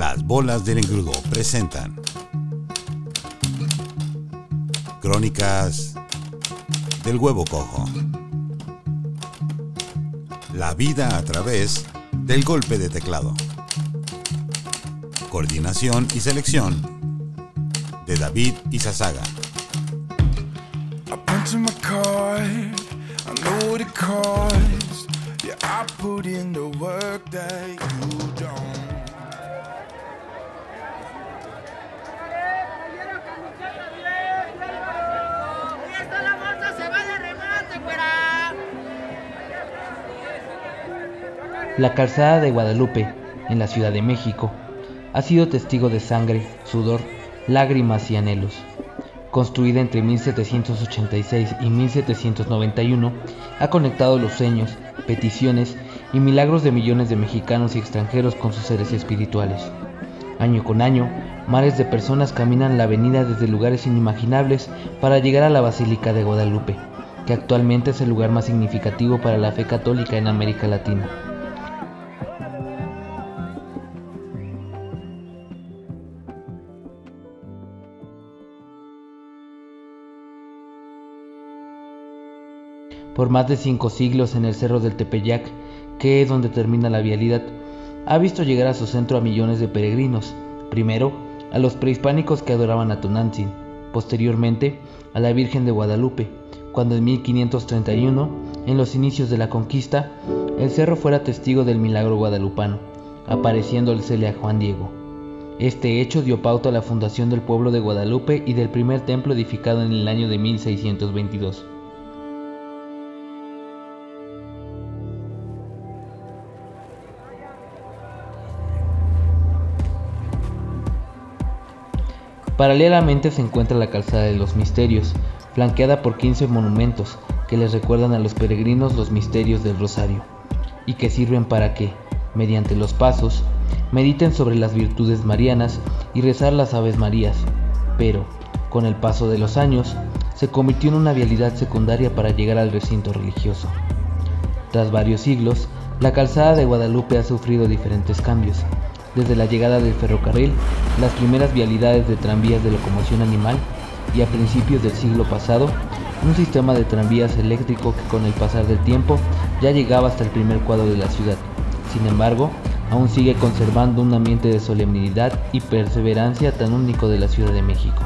Las bolas del engrudo presentan Crónicas del huevo cojo. La vida a través del golpe de teclado. Coordinación y selección de David Izazaga. I you don't. La calzada de Guadalupe, en la Ciudad de México, ha sido testigo de sangre, sudor, lágrimas y anhelos. Construida entre 1786 y 1791, ha conectado los sueños, peticiones y milagros de millones de mexicanos y extranjeros con sus seres espirituales. Año con año, mares de personas caminan la avenida desde lugares inimaginables para llegar a la Basílica de Guadalupe, que actualmente es el lugar más significativo para la fe católica en América Latina. Por más de cinco siglos en el cerro del Tepeyac, que es donde termina la vialidad, ha visto llegar a su centro a millones de peregrinos, primero a los prehispánicos que adoraban a Tonantzin, posteriormente a la Virgen de Guadalupe, cuando en 1531, en los inicios de la conquista, el cerro fuera testigo del milagro guadalupano, apareciéndosele a Juan Diego. Este hecho dio pauta a la fundación del pueblo de Guadalupe y del primer templo edificado en el año de 1622. Paralelamente se encuentra la Calzada de los Misterios, flanqueada por 15 monumentos que les recuerdan a los peregrinos los misterios del Rosario, y que sirven para que, mediante los pasos, mediten sobre las virtudes marianas y rezar las Aves Marías, pero, con el paso de los años, se convirtió en una vialidad secundaria para llegar al recinto religioso. Tras varios siglos, la calzada de Guadalupe ha sufrido diferentes cambios, desde la llegada del ferrocarril, las primeras vialidades de tranvías de locomoción animal y a principios del siglo pasado, un sistema de tranvías eléctrico que con el pasar del tiempo ya llegaba hasta el primer cuadro de la ciudad. Sin embargo, aún sigue conservando un ambiente de solemnidad y perseverancia tan único de la Ciudad de México.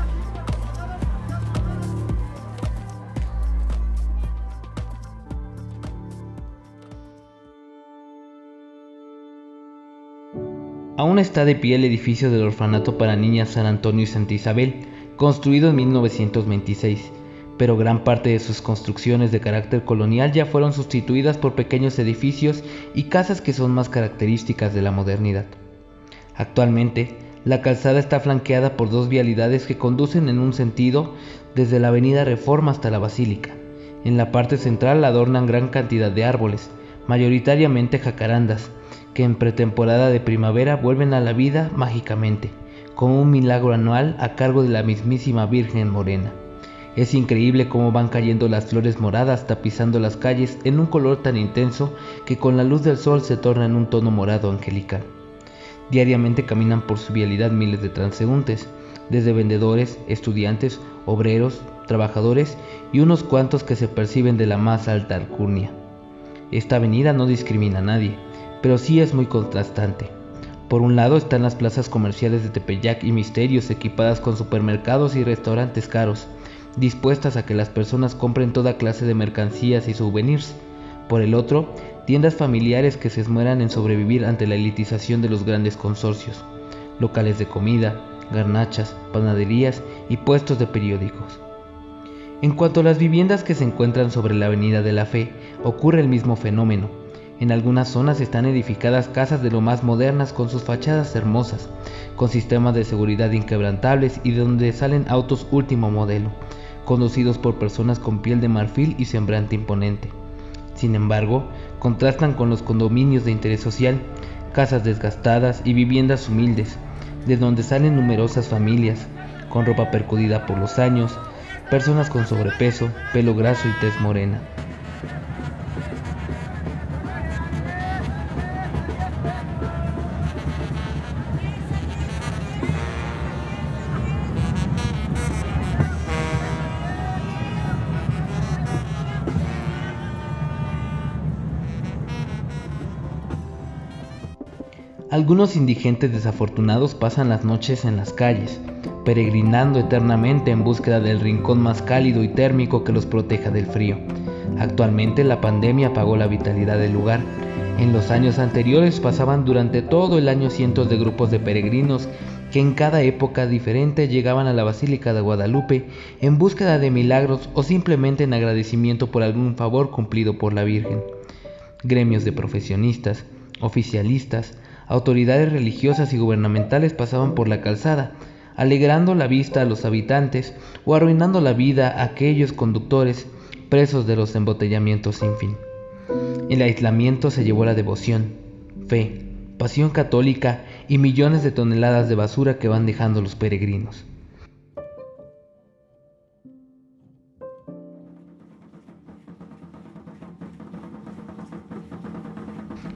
Aún está de pie el edificio del orfanato para niñas San Antonio y Santa Isabel, construido en 1926, pero gran parte de sus construcciones de carácter colonial ya fueron sustituidas por pequeños edificios y casas que son más características de la modernidad. Actualmente, la calzada está flanqueada por dos vialidades que conducen en un sentido desde la avenida Reforma hasta la Basílica. En la parte central adornan gran cantidad de árboles, mayoritariamente jacarandas, que en pretemporada de primavera vuelven a la vida mágicamente, como un milagro anual a cargo de la mismísima Virgen Morena. Es increíble cómo van cayendo las flores moradas tapizando las calles en un color tan intenso que con la luz del sol se torna en un tono morado angelical. Diariamente caminan por su vialidad miles de transeúntes, desde vendedores, estudiantes, obreros, trabajadores y unos cuantos que se perciben de la más alta alcurnia. Esta avenida no discrimina a nadie, pero sí es muy contrastante. Por un lado están las plazas comerciales de Tepeyac y Misterios equipadas con supermercados y restaurantes caros, dispuestas a que las personas compren toda clase de mercancías y souvenirs. Por el otro, tiendas familiares que se esmeran en sobrevivir ante la elitización de los grandes consorcios, locales de comida, garnachas, panaderías y puestos de periódicos. En cuanto a las viviendas que se encuentran sobre la Avenida de la Fe, ocurre el mismo fenómeno. En algunas zonas están edificadas casas de lo más modernas con sus fachadas hermosas, con sistemas de seguridad inquebrantables y de donde salen autos último modelo, conducidos por personas con piel de marfil y semblante imponente. Sin embargo, contrastan con los condominios de interés social, casas desgastadas y viviendas humildes, de donde salen numerosas familias, con ropa percudida por los años, personas con sobrepeso, pelo graso y tez morena. Algunos indigentes desafortunados pasan las noches en las calles, peregrinando eternamente en búsqueda del rincón más cálido y térmico que los proteja del frío. Actualmente la pandemia apagó la vitalidad del lugar. En los años anteriores pasaban durante todo el año cientos de grupos de peregrinos que en cada época diferente llegaban a la Basílica de Guadalupe en búsqueda de milagros o simplemente en agradecimiento por algún favor cumplido por la Virgen. Gremios de profesionistas, oficialistas, autoridades religiosas y gubernamentales pasaban por la calzada, alegrando la vista a los habitantes o arruinando la vida a aquellos conductores presos de los embotellamientos sin fin. El aislamiento se llevó la devoción, fe, pasión católica y millones de toneladas de basura que van dejando los peregrinos.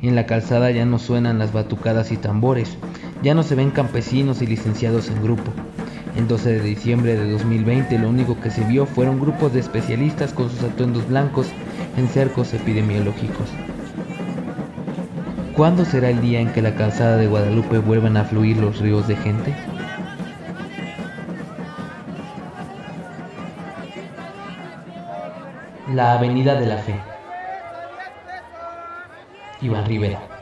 En la calzada ya no suenan las batucadas y tambores, ya no se ven campesinos y licenciados en grupo. El 12 de diciembre de 2020 lo único que se vio fueron grupos de especialistas con sus atuendos blancos en cercos epidemiológicos. ¿Cuándo será el día en que la calzada de Guadalupe vuelvan a fluir los ríos de gente? La Avenida de la Fe. Iván Rivera.